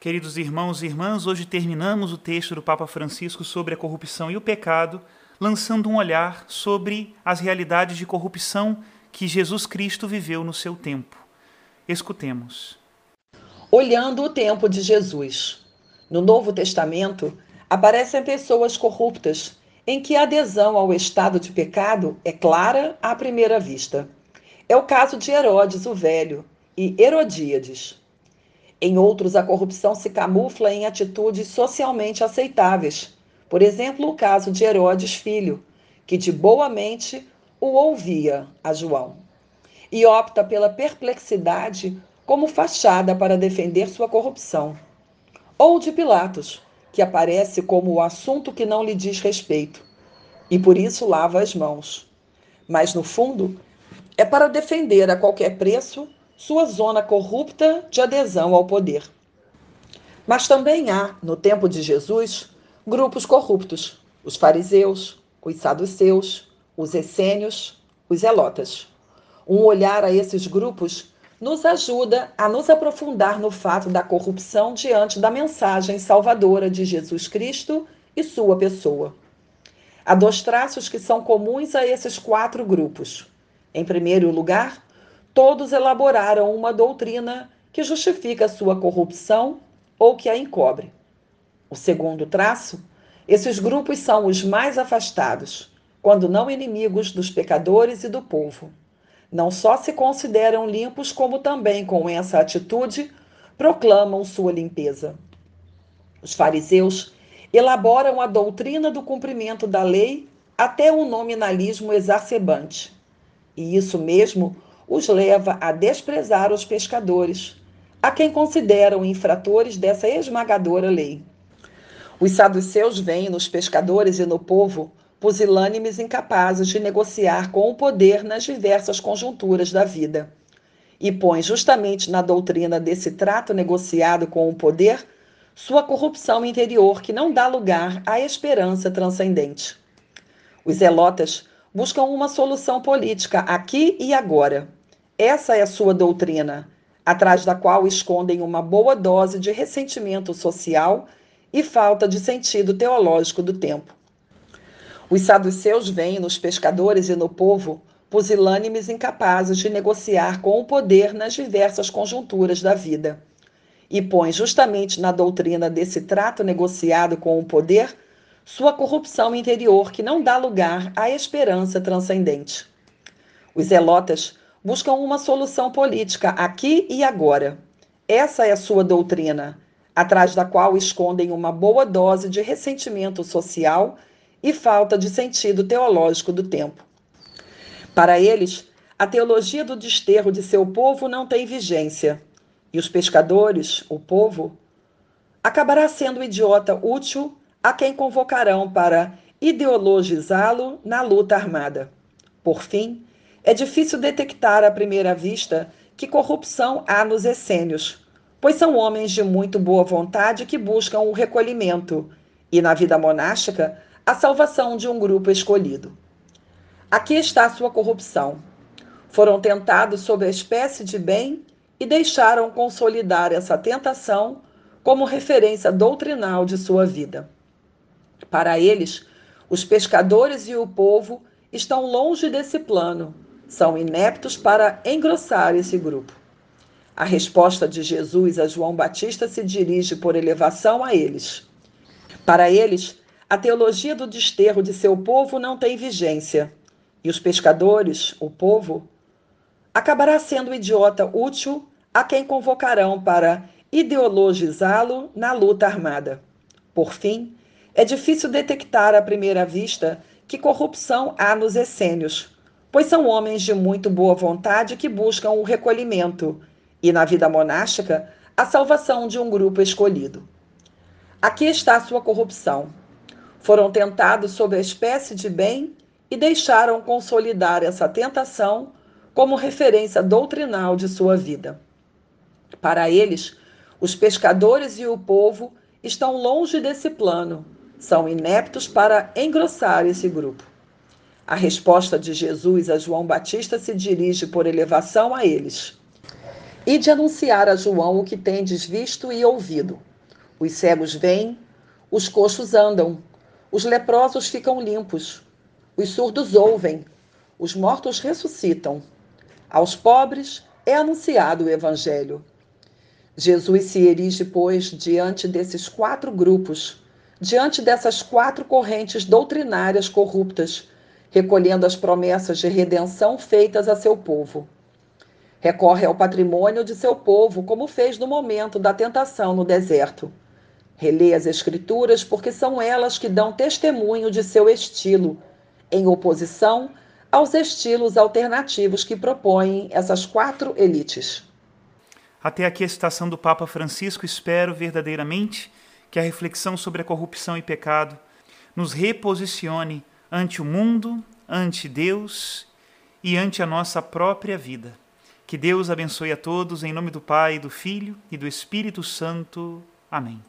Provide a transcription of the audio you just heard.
Queridos irmãos e irmãs, hoje terminamos o texto do Papa Francisco sobre a corrupção e o pecado, lançando um olhar sobre as realidades de corrupção que Jesus Cristo viveu no seu tempo. Escutemos. Olhando o tempo de Jesus. No Novo Testamento, aparecem pessoas corruptas em que a adesão ao estado de pecado é clara à primeira vista. É o caso de Herodes o Velho e Herodíades. Em outros, a corrupção se camufla em atitudes socialmente aceitáveis. Por exemplo, o caso de Herodes Filho, que de boa mente o ouvia a João, e opta pela perplexidade como fachada para defender sua corrupção. Ou de Pilatos, que aparece como o assunto que não lhe diz respeito, e por isso lava as mãos. Mas, no fundo, é para defender a qualquer preço sua zona corrupta de adesão ao poder. Mas também há, no tempo de Jesus, grupos corruptos: os fariseus, os saduceus, os essênios, os zelotas. Um olhar a esses grupos nos ajuda a nos aprofundar no fato da corrupção diante da mensagem salvadora de Jesus Cristo e sua pessoa. Há dois traços que são comuns a esses quatro grupos. Em primeiro lugar, todos elaboraram uma doutrina que justifica sua corrupção ou que a encobre. O segundo traço, esses grupos são os mais afastados, quando não inimigos dos pecadores e do povo. Não só se consideram limpos, como também, com essa atitude, proclamam sua limpeza. Os fariseus elaboram a doutrina do cumprimento da lei até um nominalismo exacerbante. E isso mesmo os leva a desprezar os pescadores, a quem consideram infratores dessa esmagadora lei. Os saduceus veem nos pescadores e no povo pusilânimes incapazes de negociar com o poder nas diversas conjunturas da vida. E põe justamente na doutrina desse trato negociado com o poder sua corrupção interior que não dá lugar à esperança transcendente. Os zelotas buscam uma solução política aqui e agora essa é a sua doutrina, atrás da qual escondem uma boa dose de ressentimento social e falta de sentido teológico do tempo. Os saduceus veem nos pescadores e no povo pusilânimes incapazes de negociar com o poder nas diversas conjunturas da vida. E põe justamente na doutrina desse trato negociado com o poder sua corrupção interior que não dá lugar à esperança transcendente. Os zelotas buscam uma solução política aqui e agora. Essa é a sua doutrina, atrás da qual escondem uma boa dose de ressentimento social e falta de sentido teológico do tempo. Para eles, a teologia do desterro de seu povo não tem vigência, e os pescadores, o povo, acabará sendo idiota útil a quem convocarão para ideologizá-lo na luta armada. Por fim, é difícil detectar à primeira vista que corrupção há nos essênios, pois são homens de muito boa vontade que buscam o recolhimento e, na vida monástica, a salvação de um grupo escolhido. Aqui está sua corrupção. Foram tentados sob a espécie de bem e deixaram consolidar essa tentação como referência doutrinal de sua vida. Para eles, os pescadores e o povo estão longe desse plano são ineptos para engrossar esse grupo. A resposta de Jesus a João Batista se dirige por elevação a eles. Para eles, a teologia do desterro de seu povo não tem vigência, e os pescadores, o povo, acabará sendo idiota útil a quem convocarão para ideologizá-lo na luta armada. Por fim, é difícil detectar à primeira vista que corrupção há nos essênios, pois são homens de muito boa vontade que buscam o recolhimento e, na vida monástica, a salvação de um grupo escolhido. Aqui está a sua corrupção. Foram tentados sob a espécie de bem e deixaram consolidar essa tentação como referência doutrinal de sua vida. Para eles, os pescadores e o povo estão longe desse plano, são ineptos para engrossar esse grupo. A resposta de Jesus a João Batista se dirige por elevação a eles. e de anunciar a João o que tendes visto e ouvido. Os cegos vêm, os coxos andam, os leprosos ficam limpos, os surdos ouvem, os mortos ressuscitam. Aos pobres é anunciado o Evangelho. Jesus se erige, pois, diante desses quatro grupos, diante dessas quatro correntes doutrinárias corruptas, recolhendo as promessas de redenção feitas a seu povo. Recorre ao patrimônio de seu povo, como fez no momento da tentação no deserto. Relê as Escrituras porque são elas que dão testemunho de seu estilo, em oposição aos estilos alternativos que propõem essas quatro elites. Até aqui a citação do Papa Francisco. Espero verdadeiramente que a reflexão sobre a corrupção e pecado nos reposicione ante o mundo, ante Deus e ante a nossa própria vida. Que Deus abençoe a todos, em nome do Pai, do Filho e do Espírito Santo. Amém.